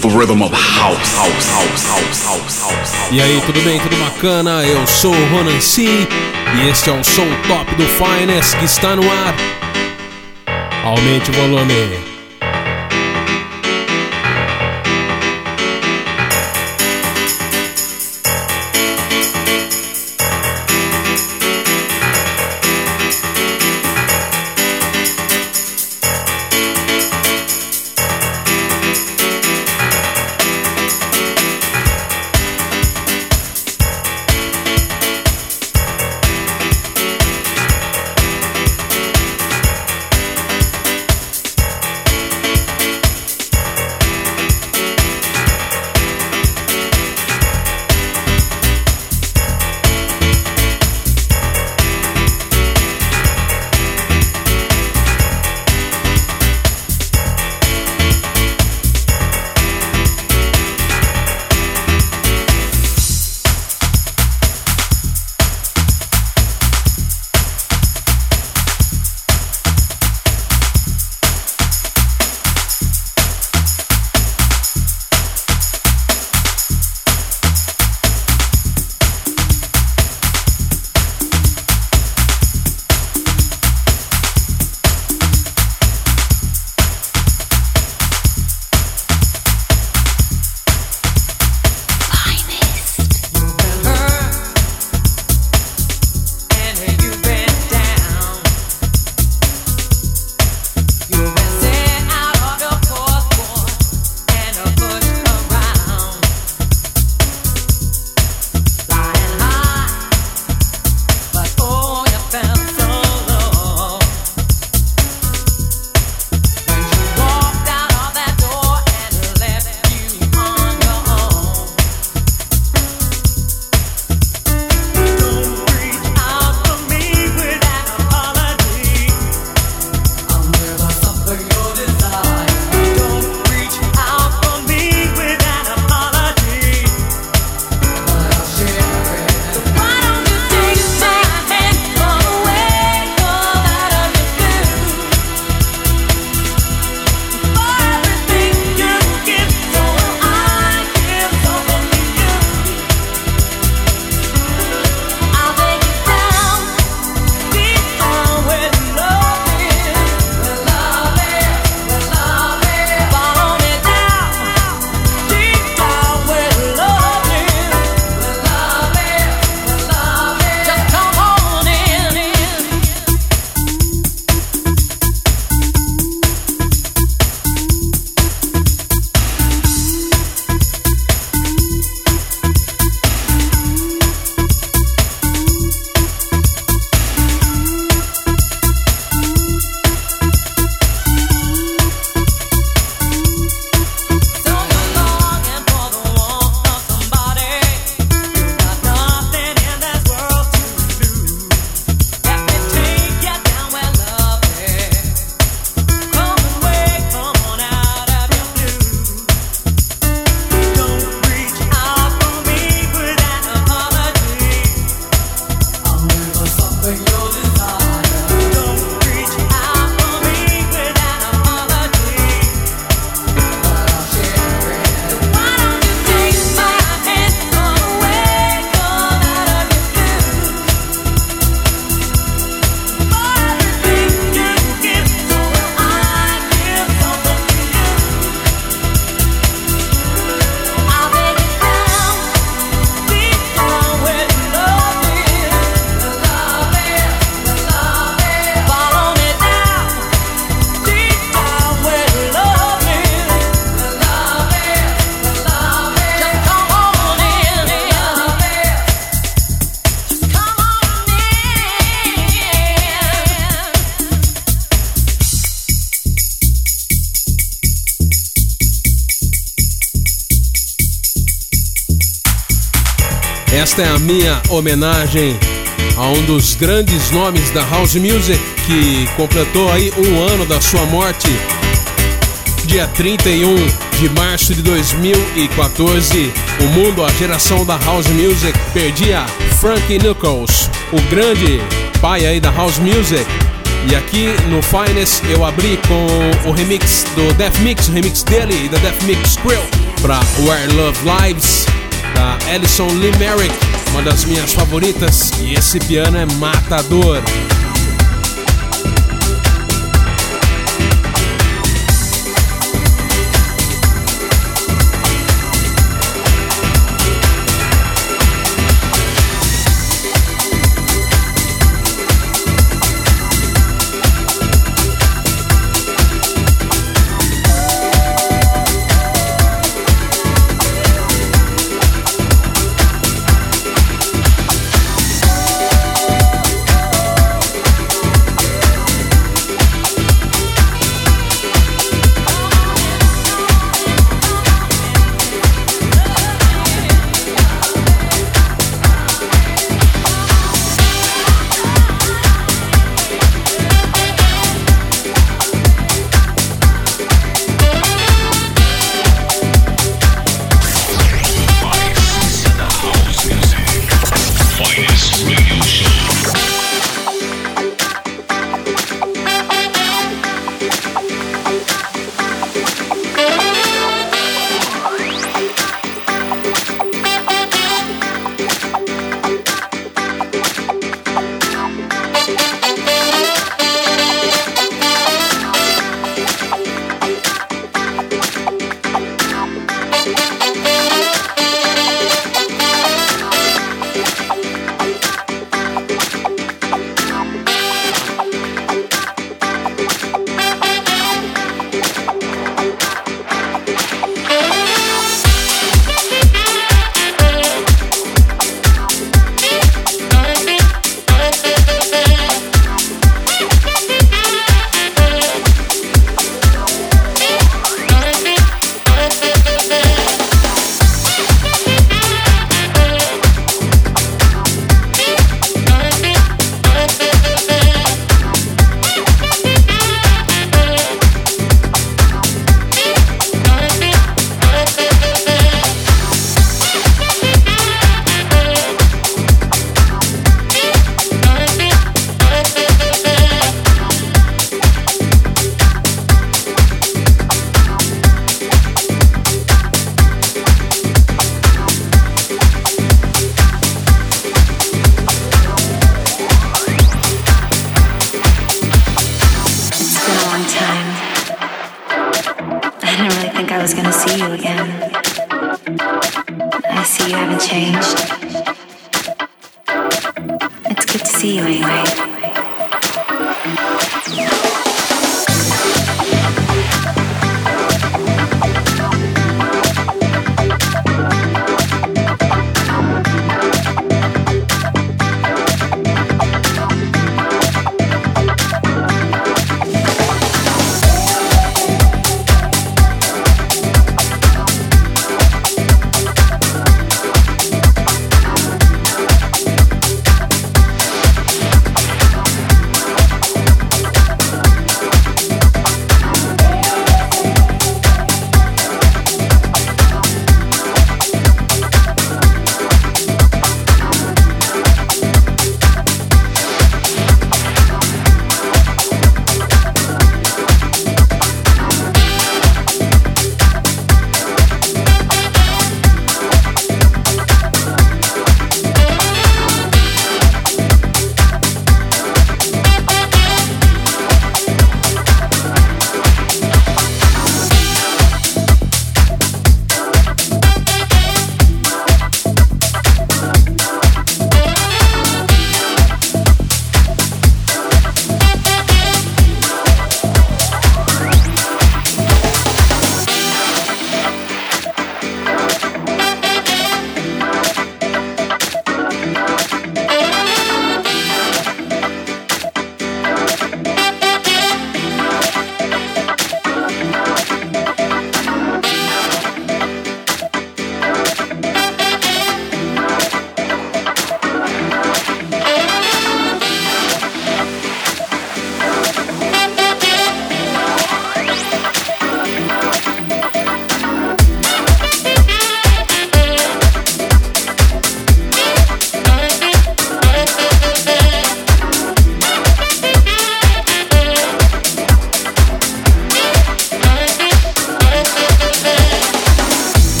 the rhythm of house, house, house, house, house, house. E aí, tudo bem? Tudo bacana? Eu sou o Ronan C e este é o som top do Finest que está no ar. Aumente o volume. Esta é a minha homenagem a um dos grandes nomes da house music que completou aí um ano da sua morte. Dia 31 de março de 2014, o mundo, a geração da house music, perdia Frankie Knuckles, o grande pai aí da house music. E aqui no Finest eu abri com o remix do Death Mix, o remix dele e da Death Mix Grill para Where Love Lives da Alison Lee Merrick, uma das minhas favoritas. E esse piano é matador.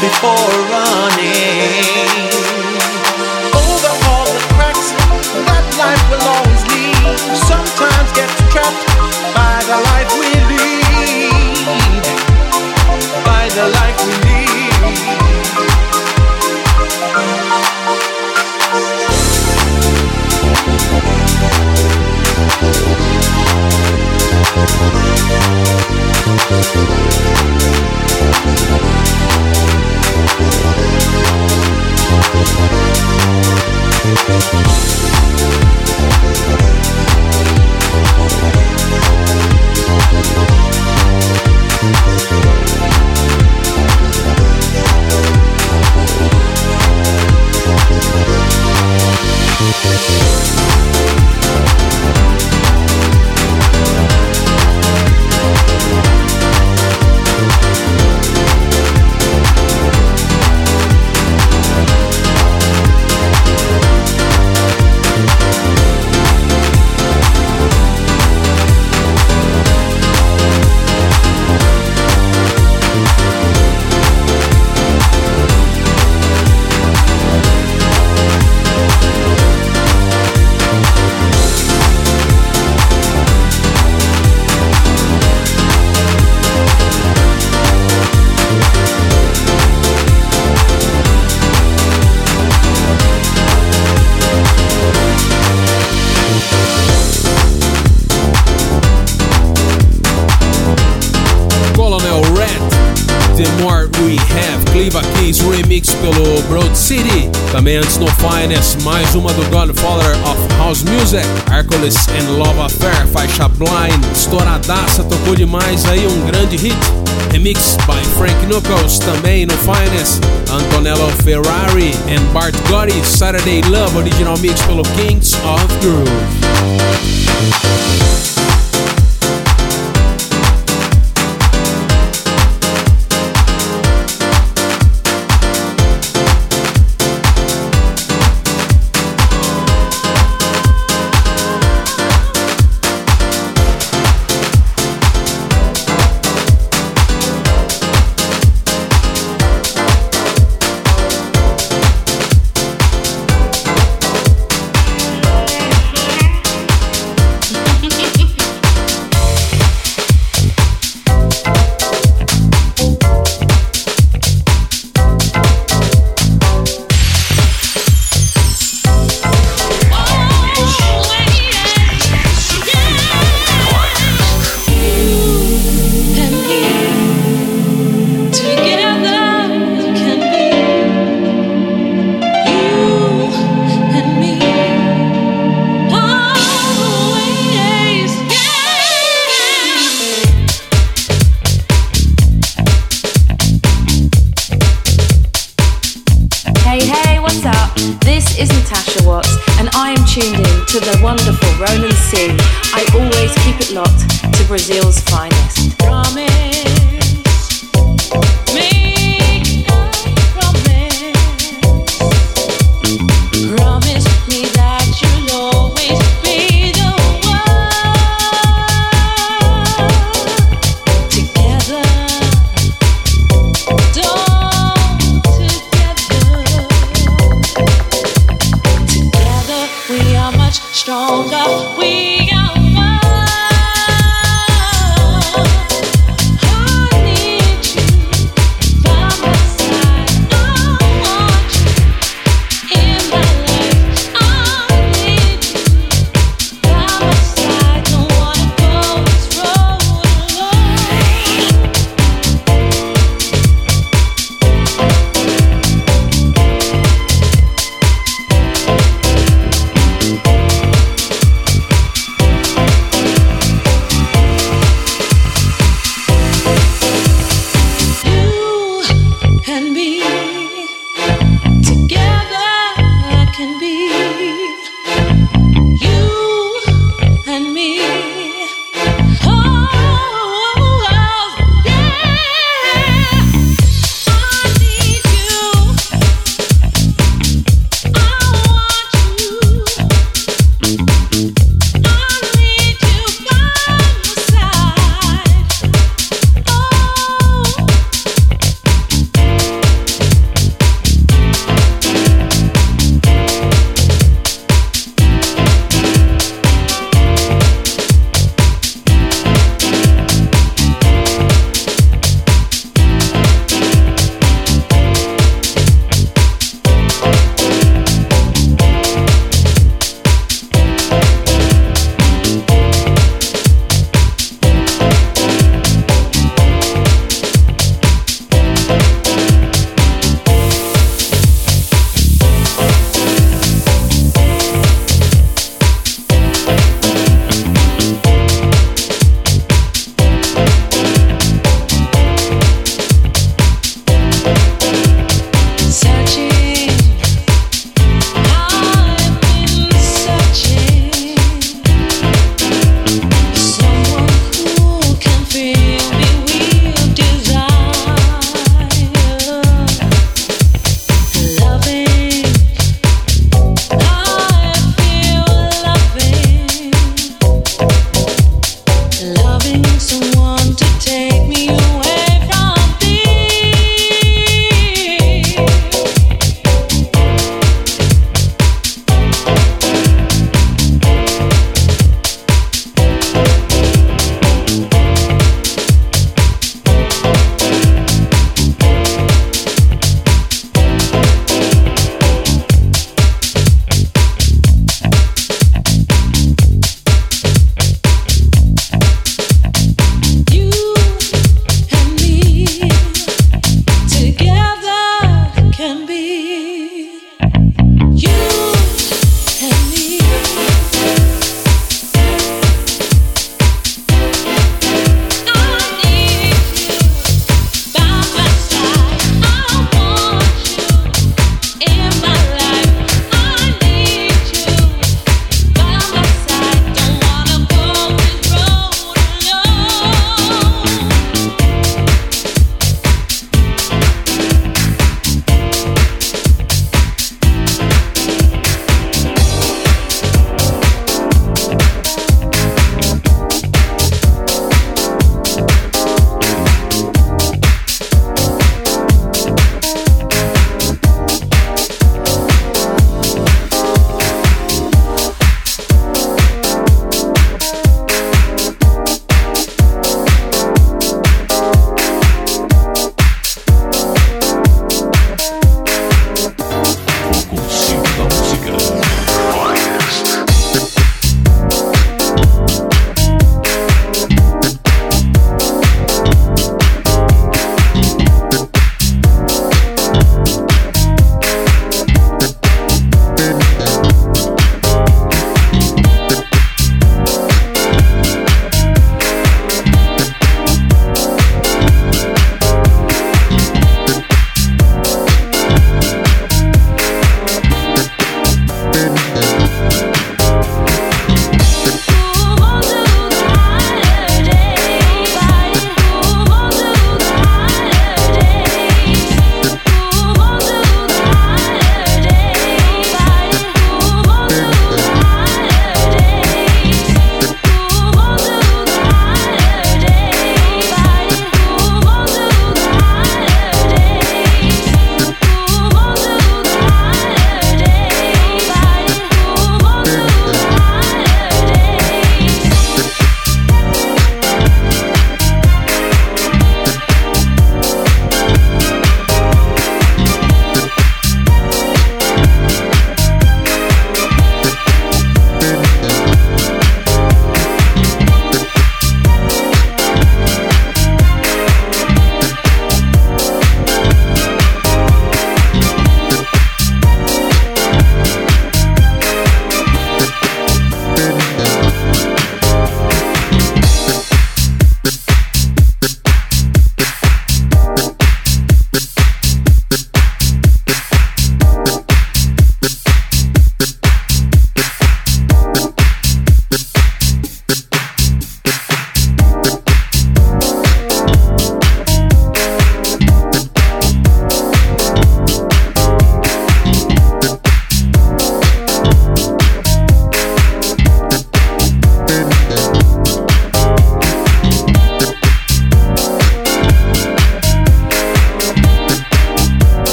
before. Também antes no Finest, mais uma do Godfather of House Music, Hercules and Love Affair, faixa Blind, estouradaça, tocou demais aí, um grande hit. Remix by Frank Knuckles, também no Finest, Antonello Ferrari and Bart Gotti, Saturday Love, original mix pelo Kings of Groove.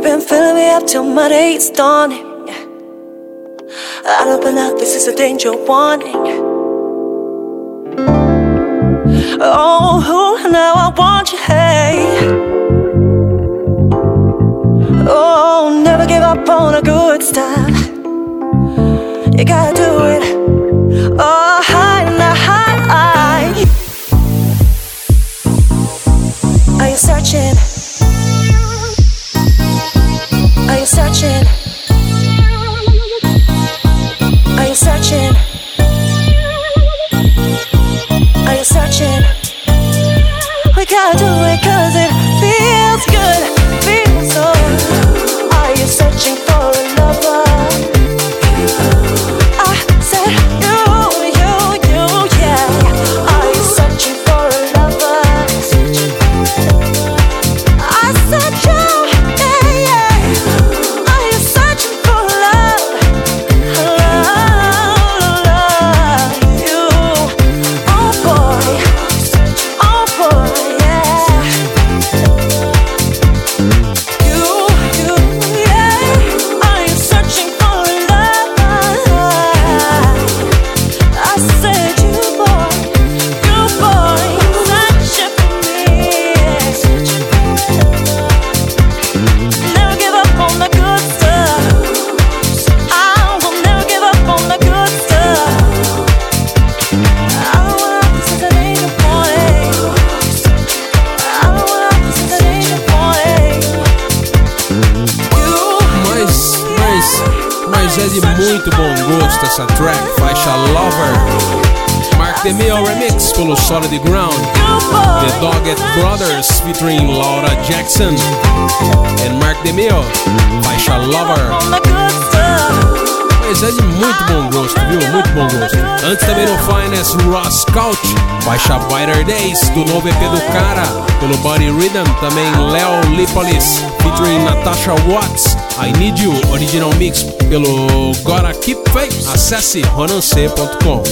You've been filling me up till my day is dawning. I'll open up, this is a danger warning. Oh, now I want you, hey. Oh, never give up on a good start. You gotta do it. Oh, hi, now, hi. Are you searching? searching? Are you searching? Are you searching? muito bom gosto essa track, faixa Lover. Mark DeMille remix pelo Solid Ground. The Dogged Brothers featuring Laura Jackson. And Mark DeMille, faixa Lover. Mas é de muito bom gosto, viu? Muito bom gosto. Antes também no Finest Ross Couch, baixa Brighter Days do novo EP do cara, pelo Body Rhythm, também Leo Lipolis, featuring Natasha Watts, I Need You, original mix pelo Gotta Keep Faith. Acesse ronance.com.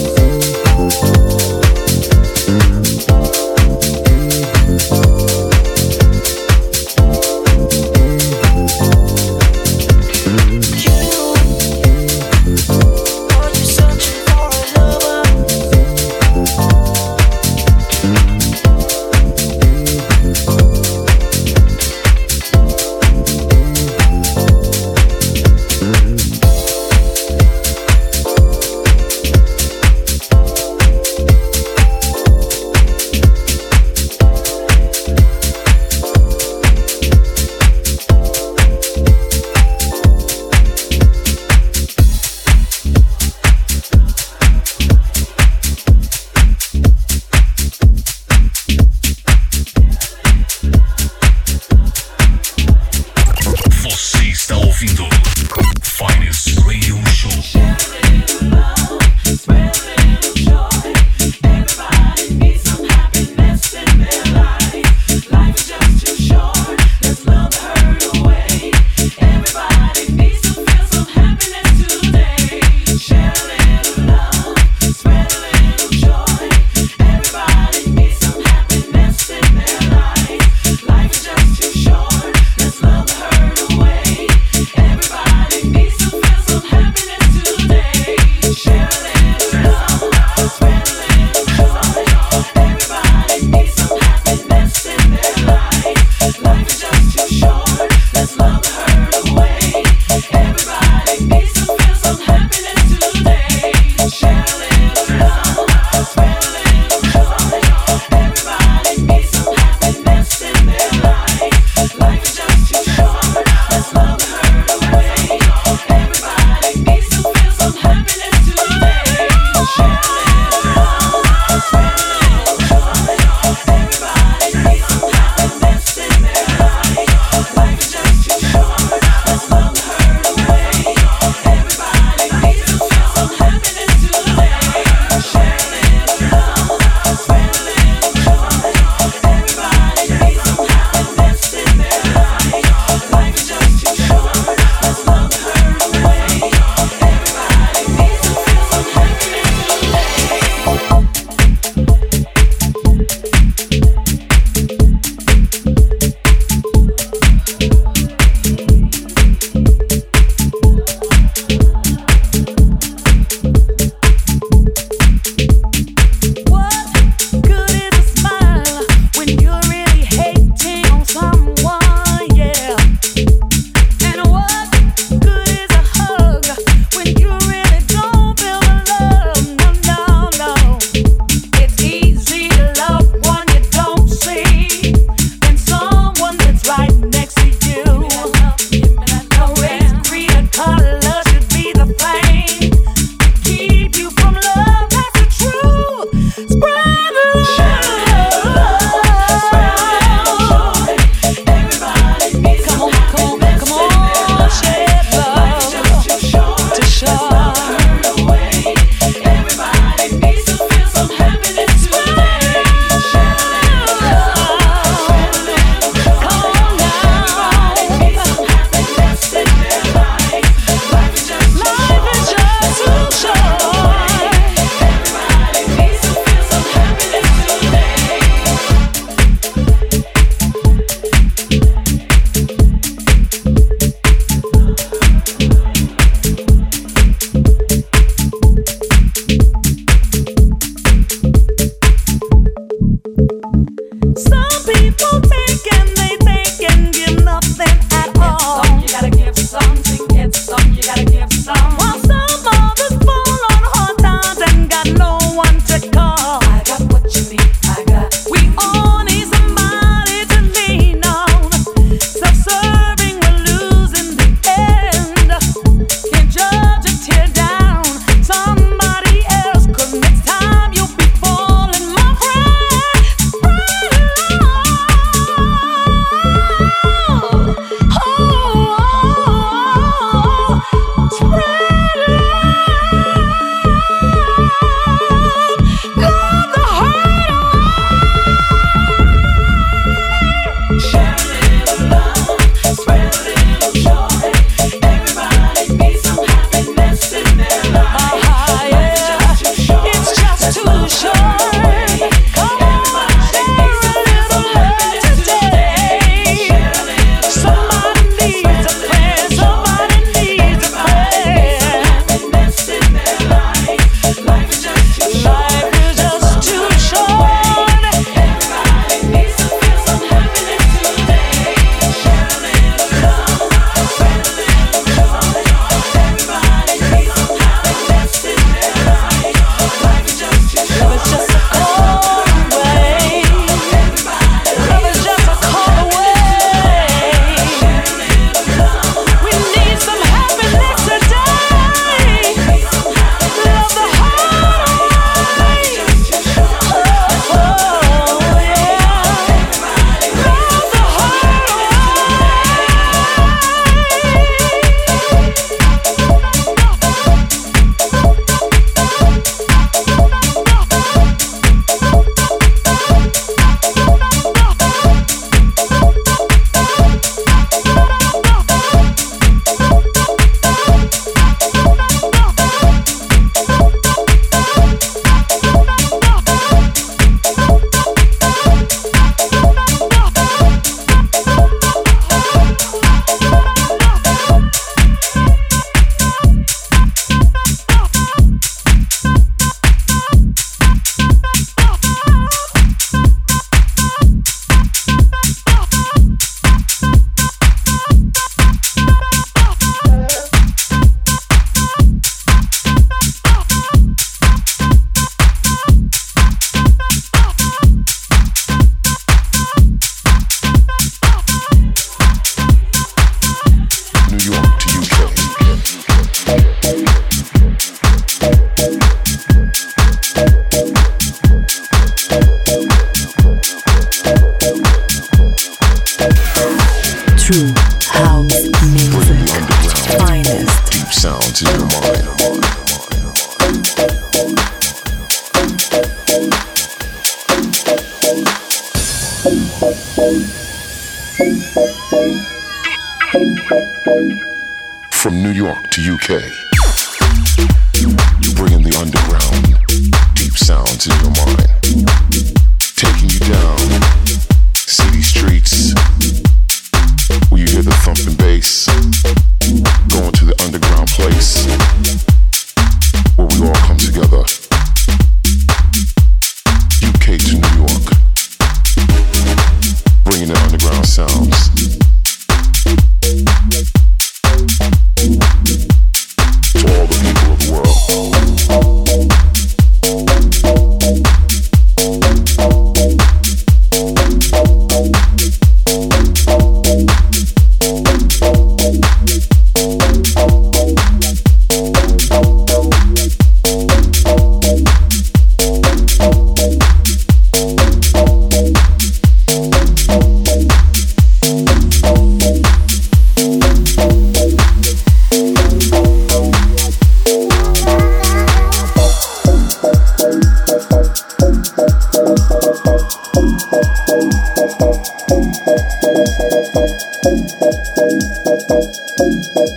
Thank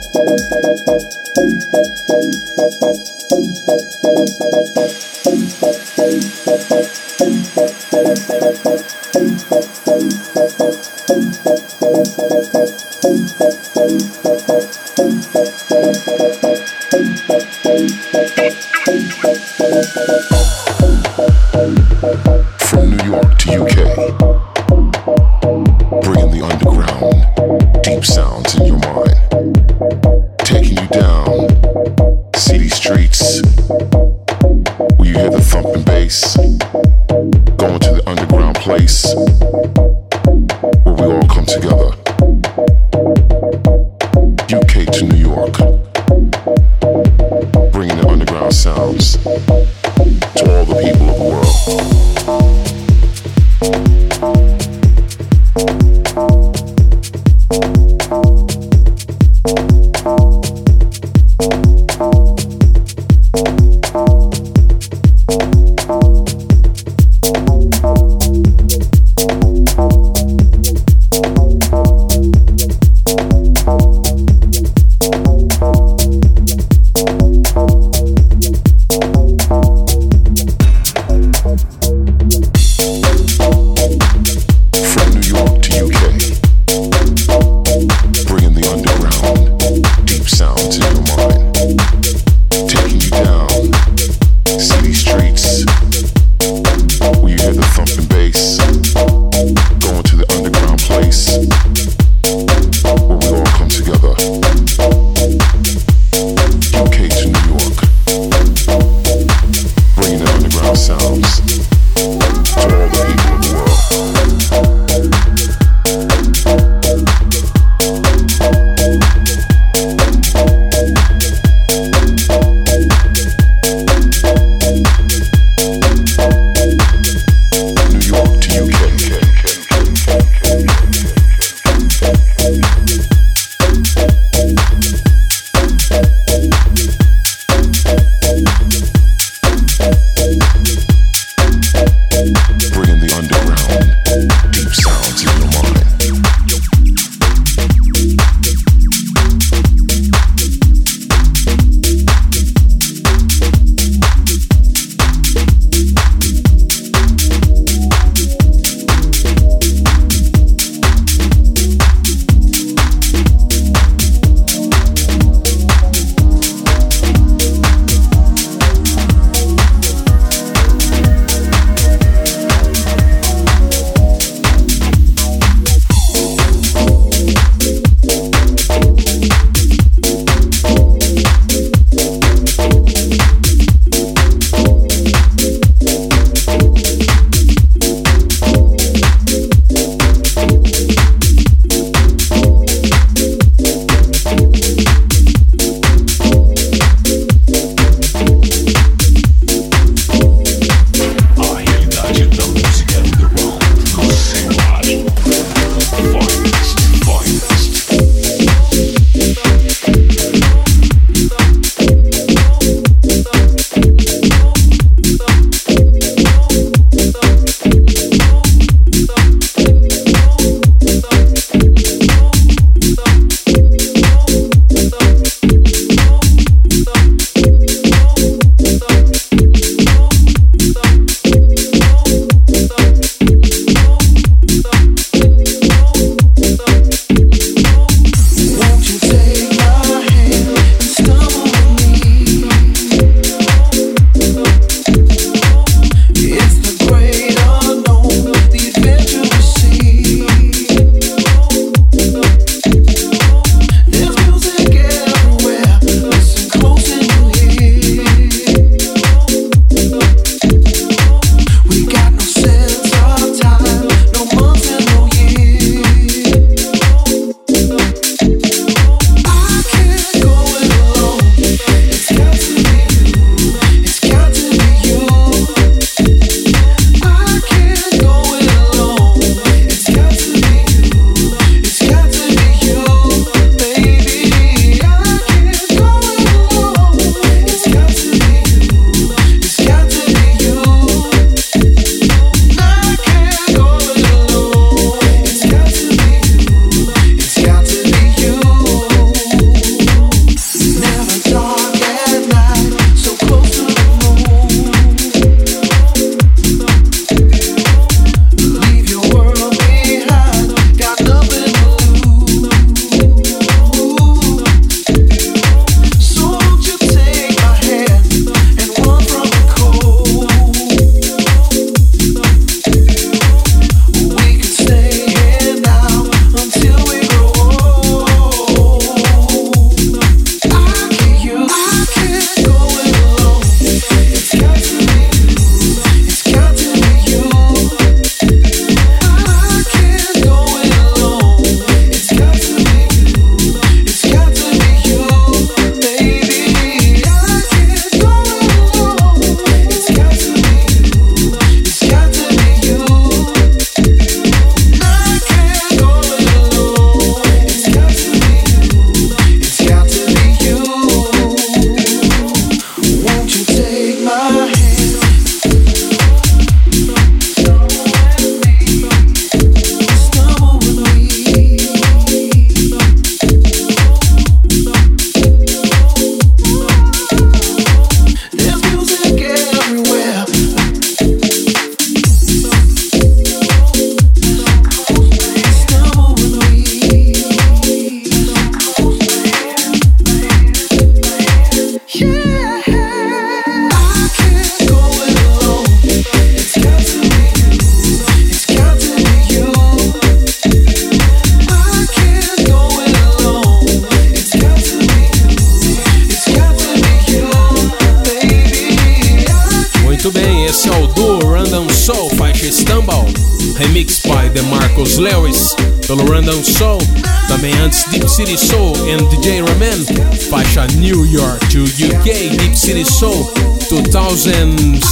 you. ourselves.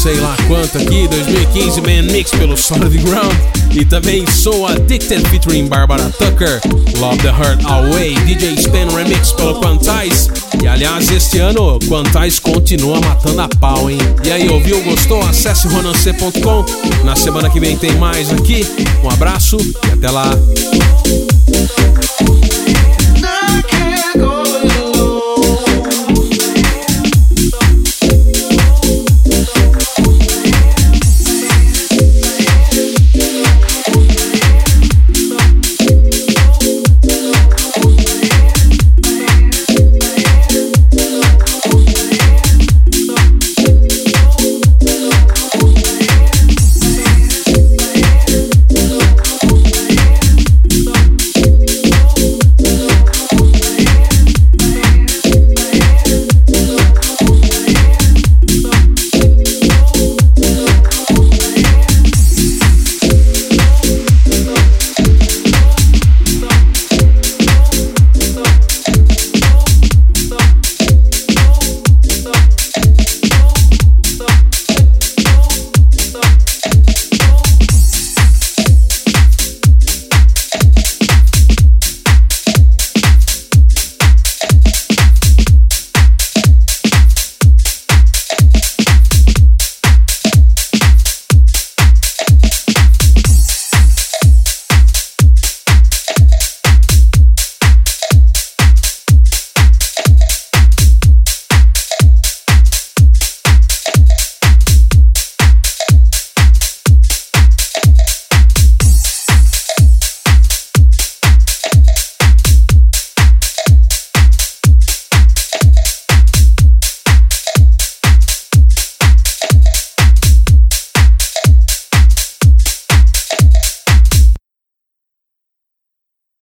Sei lá quanto aqui, 2015 Man Mix pelo Solid Ground, e também Soul Addicted featuring Barbara Tucker, Love the Heart Away, DJ Span Remix pelo Quantize, e aliás, este ano Quantize continua matando a pau, hein? E aí, ouviu, gostou? Acesse ronancê.com. Na semana que vem tem mais aqui. Um abraço e até lá.